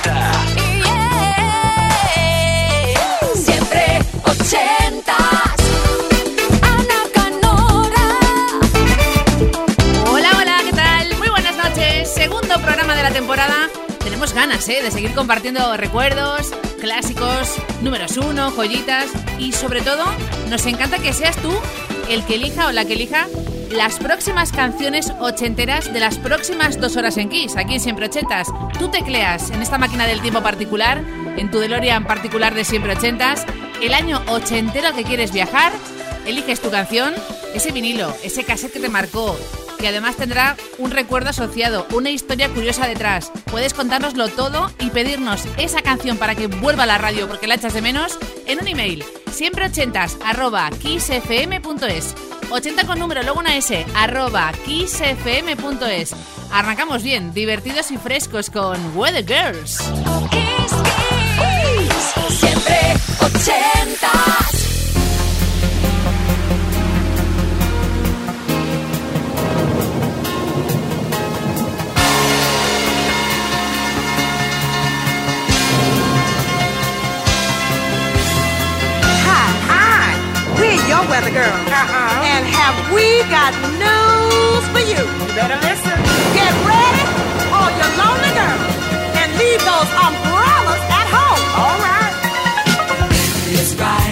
80. Siempre ochentas. Ana Canora. Hola, hola, ¿qué tal? Muy buenas noches. Segundo programa de la temporada. Tenemos ganas, ¿eh? De seguir compartiendo recuerdos, clásicos, números uno, joyitas y sobre todo nos encanta que seas tú el que elija o la que elija las próximas canciones ochenteras de las próximas dos horas en Kiss, aquí en Siempre Ochentas. Tú tecleas en esta máquina del tiempo particular, en tu DeLorean particular de Siempre Ochentas, el año ochentero que quieres viajar, eliges tu canción, ese vinilo, ese cassette que te marcó, que además tendrá un recuerdo asociado, una historia curiosa detrás. Puedes contárnoslo todo y pedirnos esa canción para que vuelva a la radio porque la echas de menos en un email, siempre ochentas arroba kissfm.es. 80 con número, luego una S, arroba kissfm.es. Arrancamos bien, divertidos y frescos con Weather Girls. Kiss, kiss. Siempre 80. We're your weather girls. Uh-huh. And have we got news for you? You better listen. Get ready, all your lonely girls, and leave those umbrellas at home. All right. It's rising,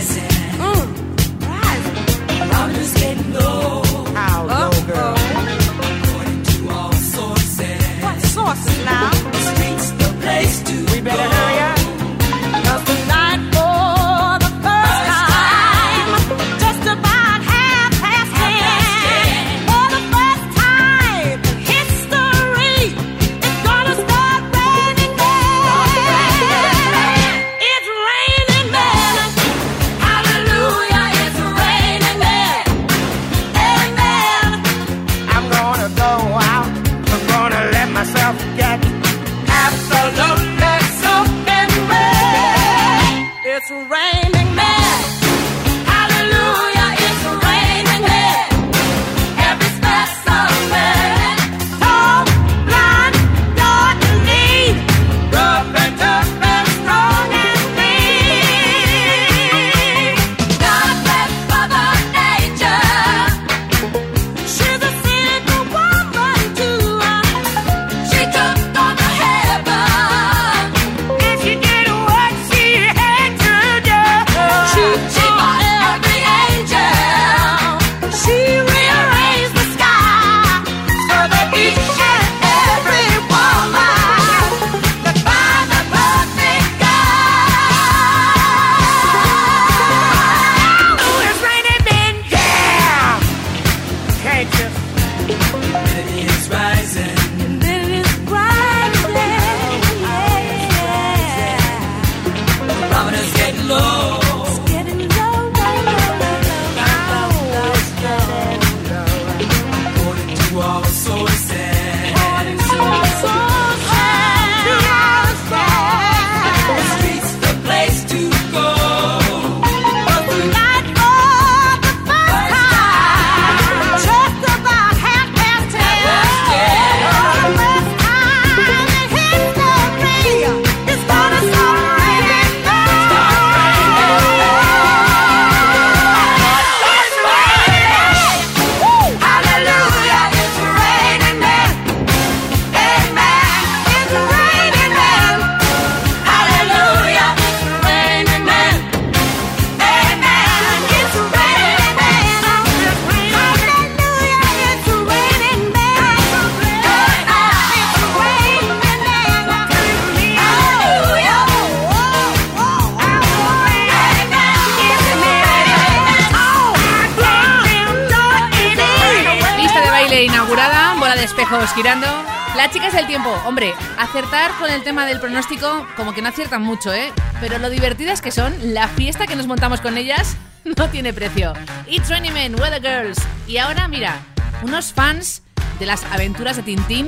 girando. Las chicas del tiempo, hombre, acertar con el tema del pronóstico como que no aciertan mucho, ¿eh? Pero lo divertidas que son, la fiesta que nos montamos con ellas no tiene precio. It's Raining Men, Weather Girls. Y ahora, mira, unos fans de las aventuras de Tintín,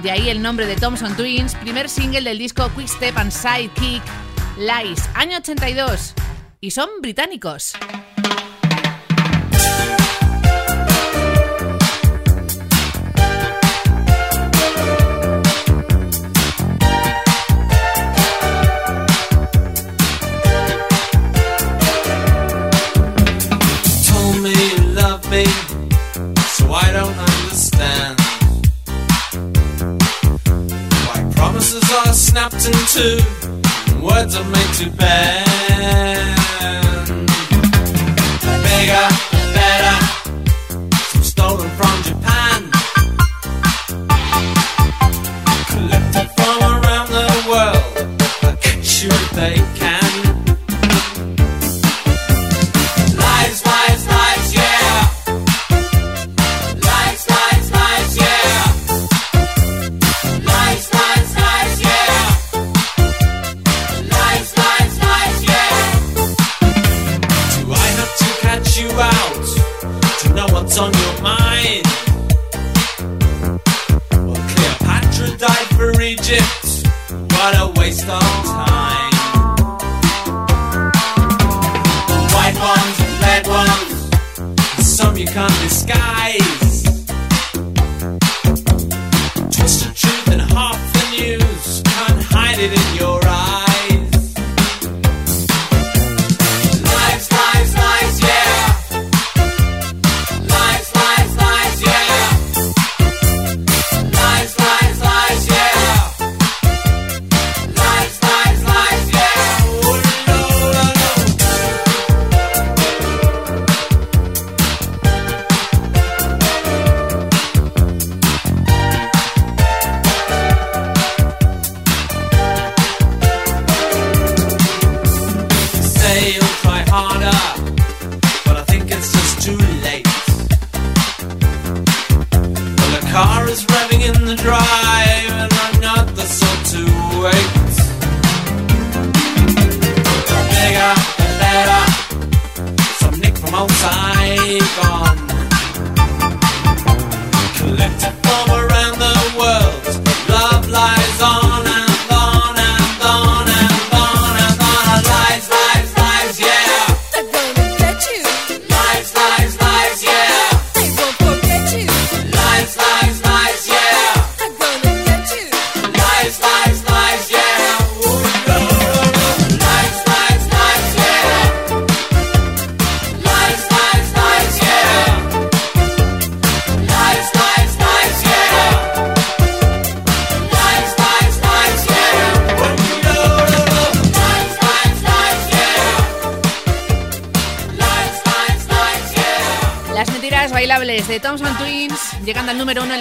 de ahí el nombre de Thompson Twins, primer single del disco Quick Step and Sidekick, Lies, año 82. Y son británicos. snapped in two. Words are made to bend. Beggar.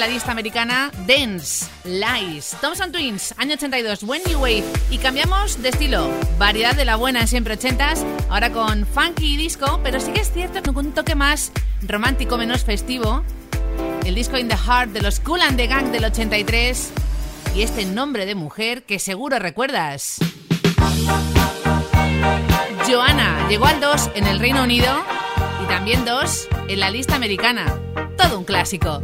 vocalista americana Dance, Lies, Thompson Twins, año 82, When You Wave. Y cambiamos de estilo, variedad de la buena siempre 80s, ahora con funky disco, pero sí que es cierto que un toque más romántico, menos festivo. El disco In the Heart de los Cool and the Gang del 83 y este nombre de mujer que seguro recuerdas. Joana llegó al 2 en el Reino Unido y también 2 en la lista americana. Todo un clásico.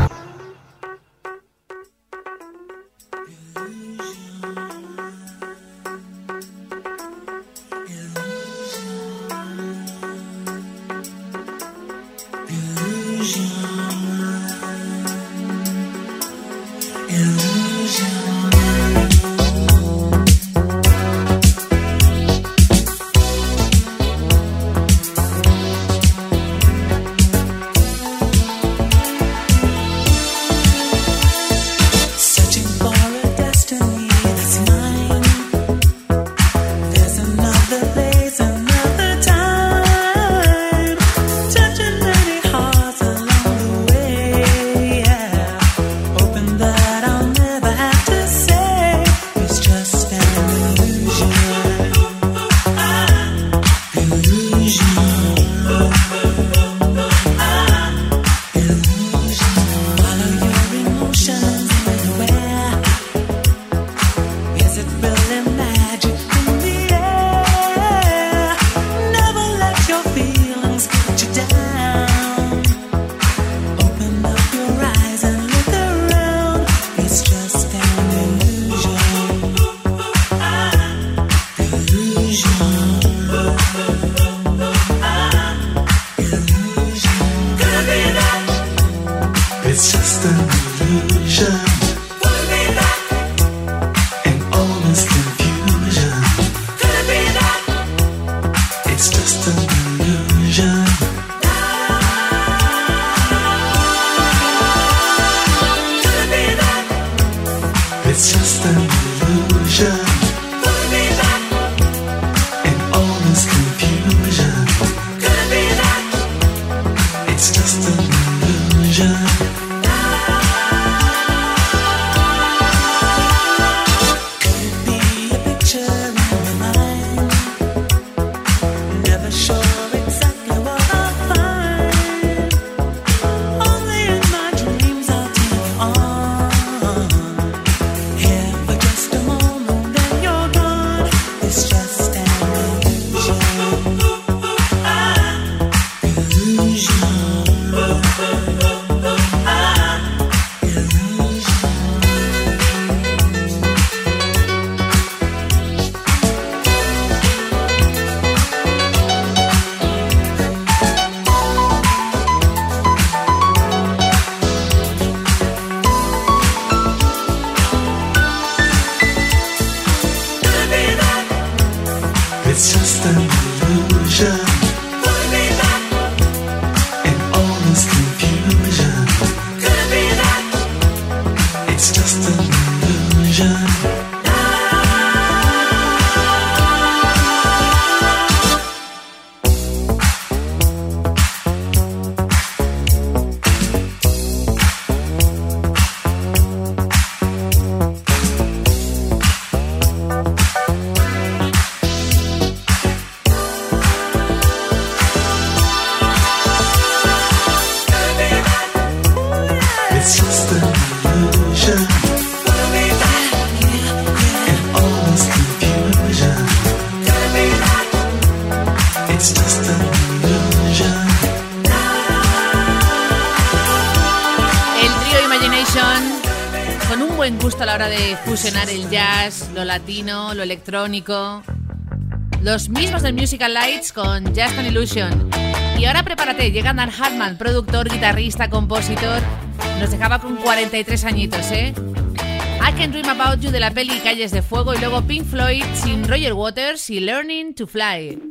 it's the la hora de fusionar el jazz, lo latino, lo electrónico. Los mismos del Musical Lights con Just an Illusion. Y ahora prepárate, llega Dan Hartman, productor, guitarrista, compositor. Nos dejaba con 43 añitos, ¿eh? I Can Dream About You de la peli Calles de Fuego y luego Pink Floyd sin Roger Waters y Learning to Fly.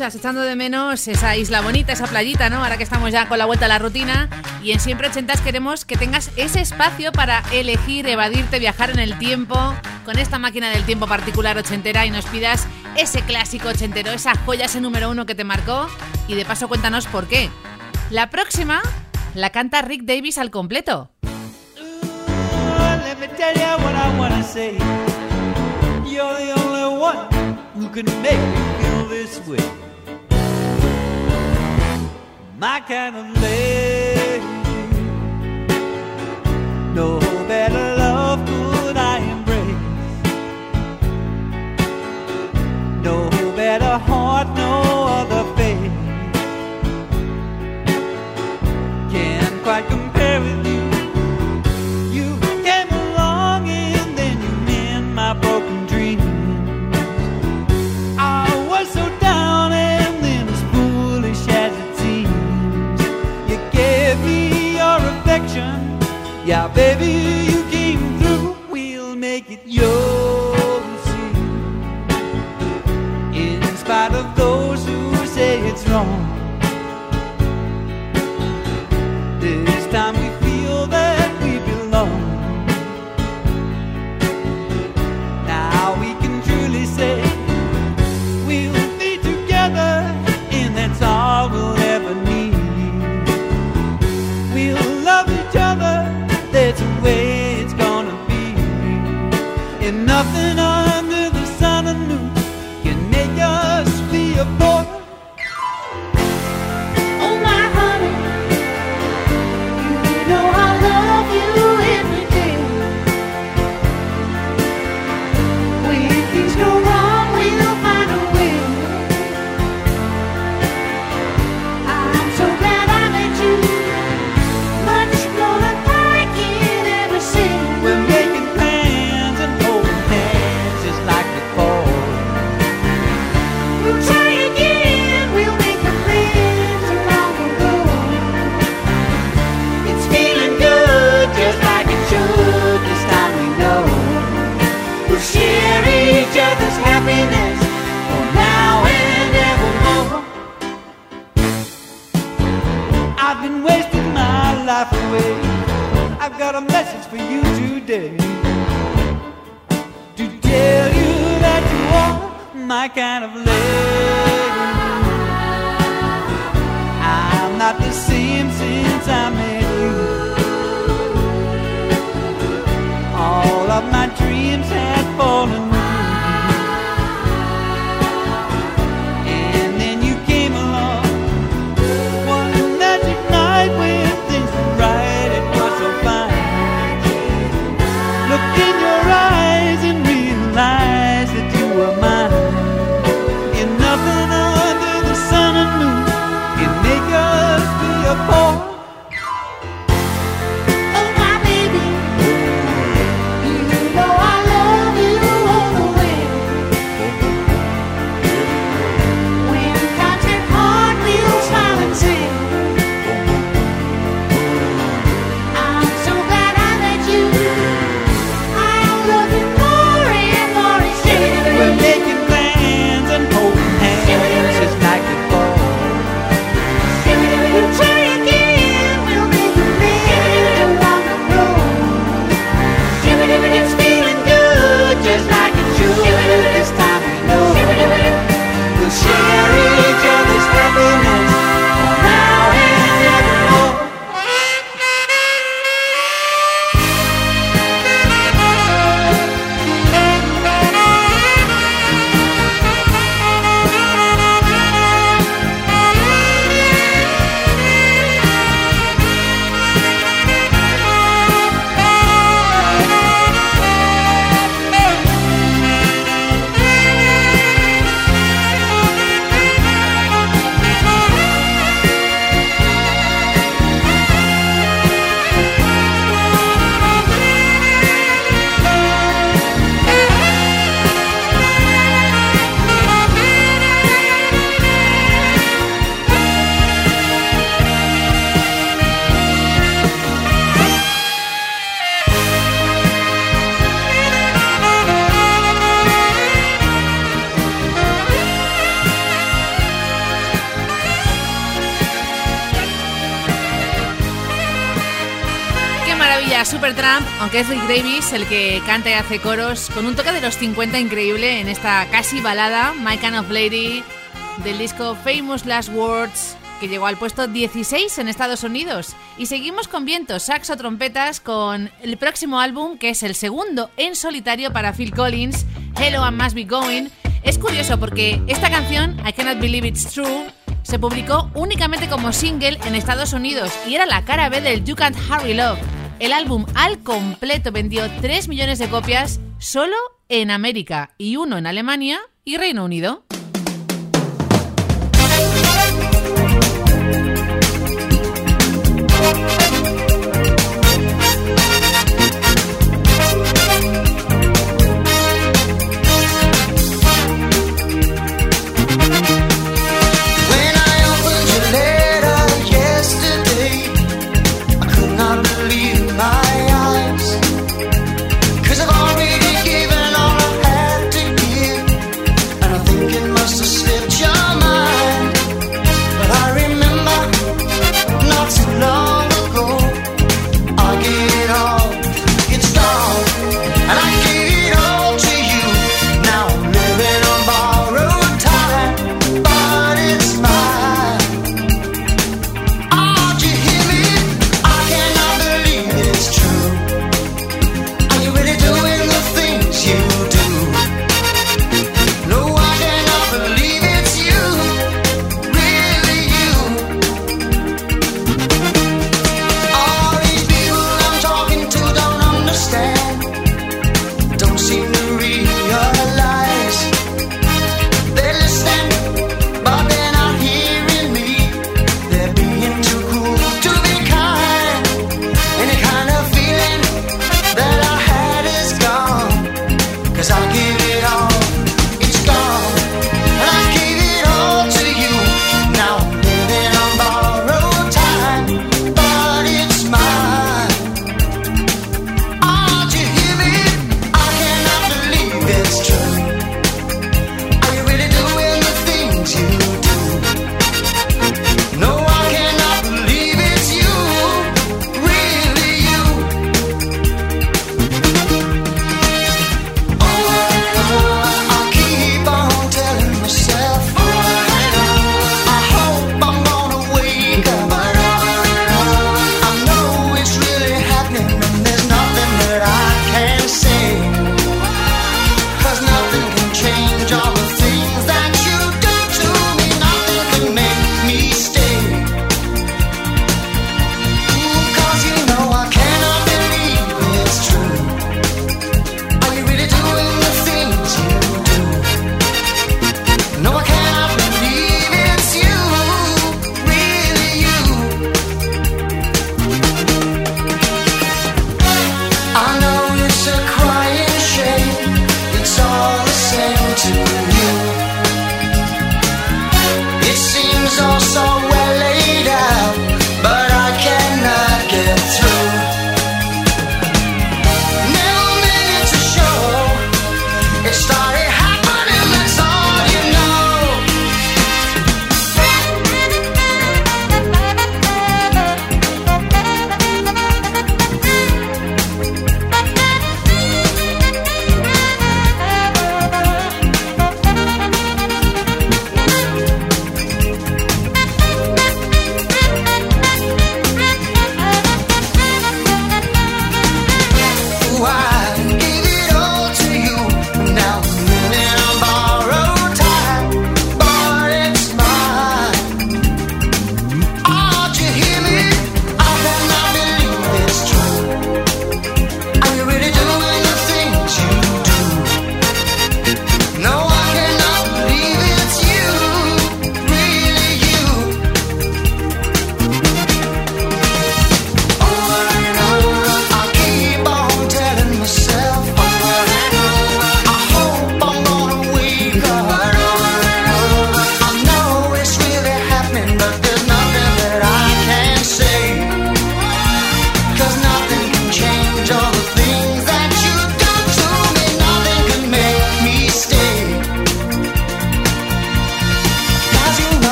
echando de menos esa isla bonita, esa playita, ¿no? Ahora que estamos ya con la vuelta a la rutina. Y en Siempre Ochentas queremos que tengas ese espacio para elegir, evadirte, viajar en el tiempo con esta máquina del tiempo particular ochentera y nos pidas ese clásico ochentero, esa joya, ese número uno que te marcó. Y de paso cuéntanos por qué. La próxima la canta Rick Davis al completo. who can make me feel this way. My kind of lady. No. Message for you today. To tell you that you are my kind of lady. I'm not the same since I met you. All of my dreams had fallen Rick Davis el que canta y hace coros, con un toque de los 50 increíble en esta casi balada, My Kind of Lady, del disco Famous Last Words, que llegó al puesto 16 en Estados Unidos. Y seguimos con vientos, saxo, trompetas, con el próximo álbum, que es el segundo en solitario para Phil Collins, Hello and Must Be Going. Es curioso porque esta canción, I Cannot Believe It's True, se publicó únicamente como single en Estados Unidos y era la cara B del You Can't Hurry Love. El álbum al completo vendió 3 millones de copias solo en América y uno en Alemania y Reino Unido.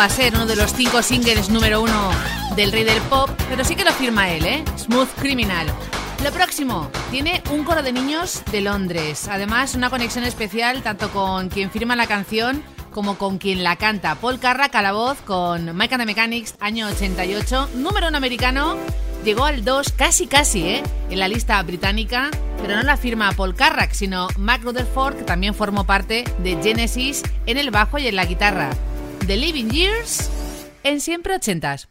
A ser uno de los cinco singles número uno del rey del pop, pero sí que lo firma él, ¿eh? Smooth Criminal. Lo próximo, tiene un coro de niños de Londres. Además, una conexión especial tanto con quien firma la canción como con quien la canta. Paul Carrack a la voz con Mike and the Mechanics, año 88, número uno americano. Llegó al 2 casi casi, ¿eh? En la lista británica, pero no la firma Paul Carrack, sino Mac Rutherford, que también formó parte de Genesis en el bajo y en la guitarra. The Living Years en siempre ochentas.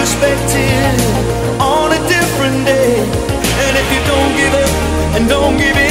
Perspective on a different day. And if you don't give up and don't give in,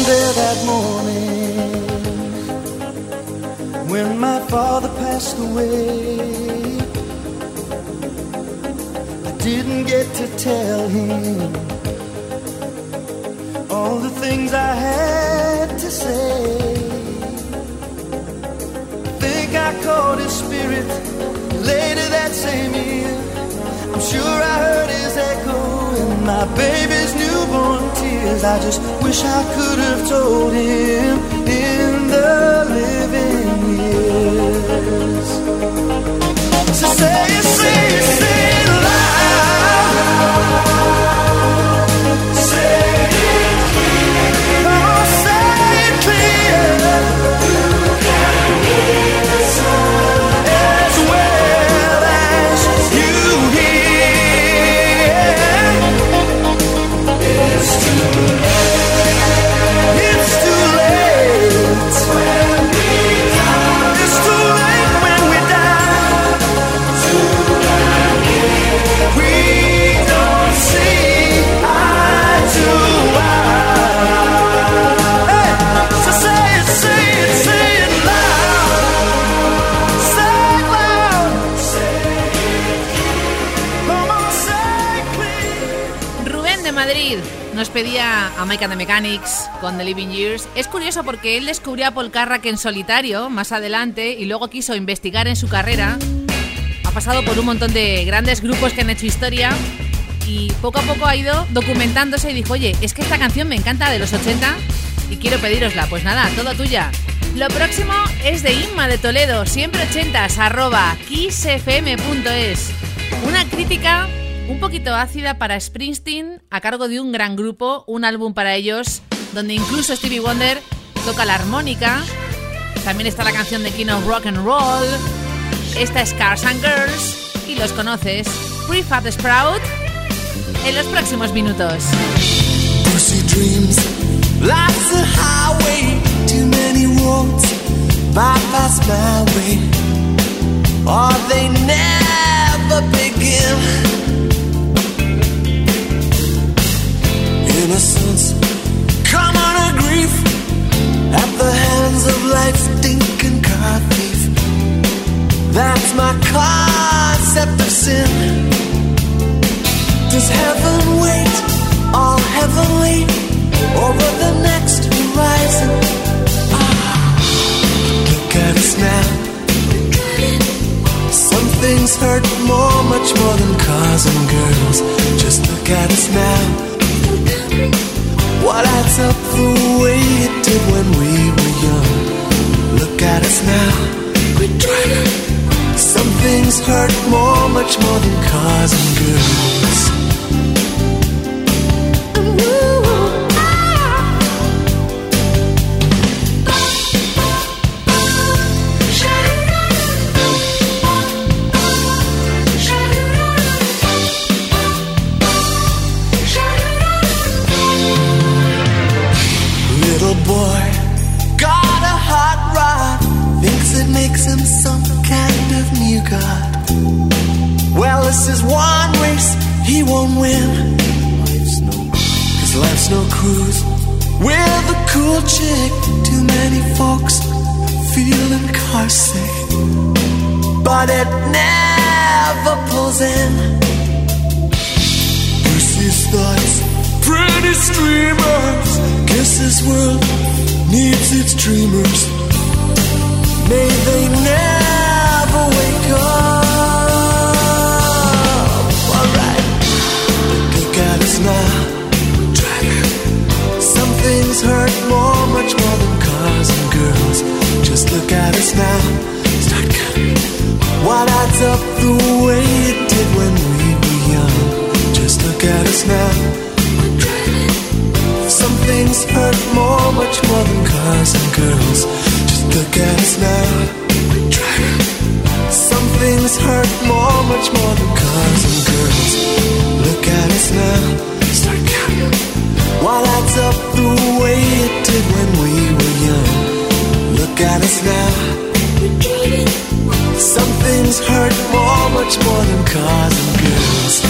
I there that morning when my father passed away. I didn't get to tell him all the things I had to say. Think I caught his spirit later that same year. I'm sure I heard his echo in my baby's newborn I just wish I could have told him in the living years. So say it, say it, say it loud. Nos pedía a Mike and the Mechanics con The Living Years. Es curioso porque él descubrió a Paul Carrack en solitario más adelante y luego quiso investigar en su carrera. Ha pasado por un montón de grandes grupos que han hecho historia y poco a poco ha ido documentándose y dijo, oye, es que esta canción me encanta de los 80 y quiero pedirosla. Pues nada, todo tuya. Lo próximo es de Inma de Toledo, siempre 80s, arroba kissfm.es. Una crítica un poquito ácida para Springsteen a cargo de un gran grupo, un álbum para ellos, donde incluso Stevie Wonder toca la armónica. También está la canción de King of Rock and Roll. Esta es Cars and Girls y los conoces. Prefab Sprout en los próximos minutos. Innocence, common or grief, at the hands of life's stinking car thief. That's my concept of sin. Does heaven wait all heavenly over the next horizon? Look at us now. Some things hurt more, much more than cars and girls. Just look at us now. What adds up the way it did when we were young? Look at us now. Quit trying. Some things hurt more, much more than cars and girls. Makes him some kind of new god. Well, this is one race he won't win. Life's no, cause life's no cruise with a cool chick. Too many folks feeling car sick, but it never pulls in. Lucy's thoughts, pretty streamers. Guess this world needs its dreamers. Hurt more, much more than cars and girls. Look at us now. Something's hurt more, much more than cars and girls. Look at us now. Start counting. Why lights up the way it did when we were young? Look at us now. Some things hurt more, much more than cars and girls.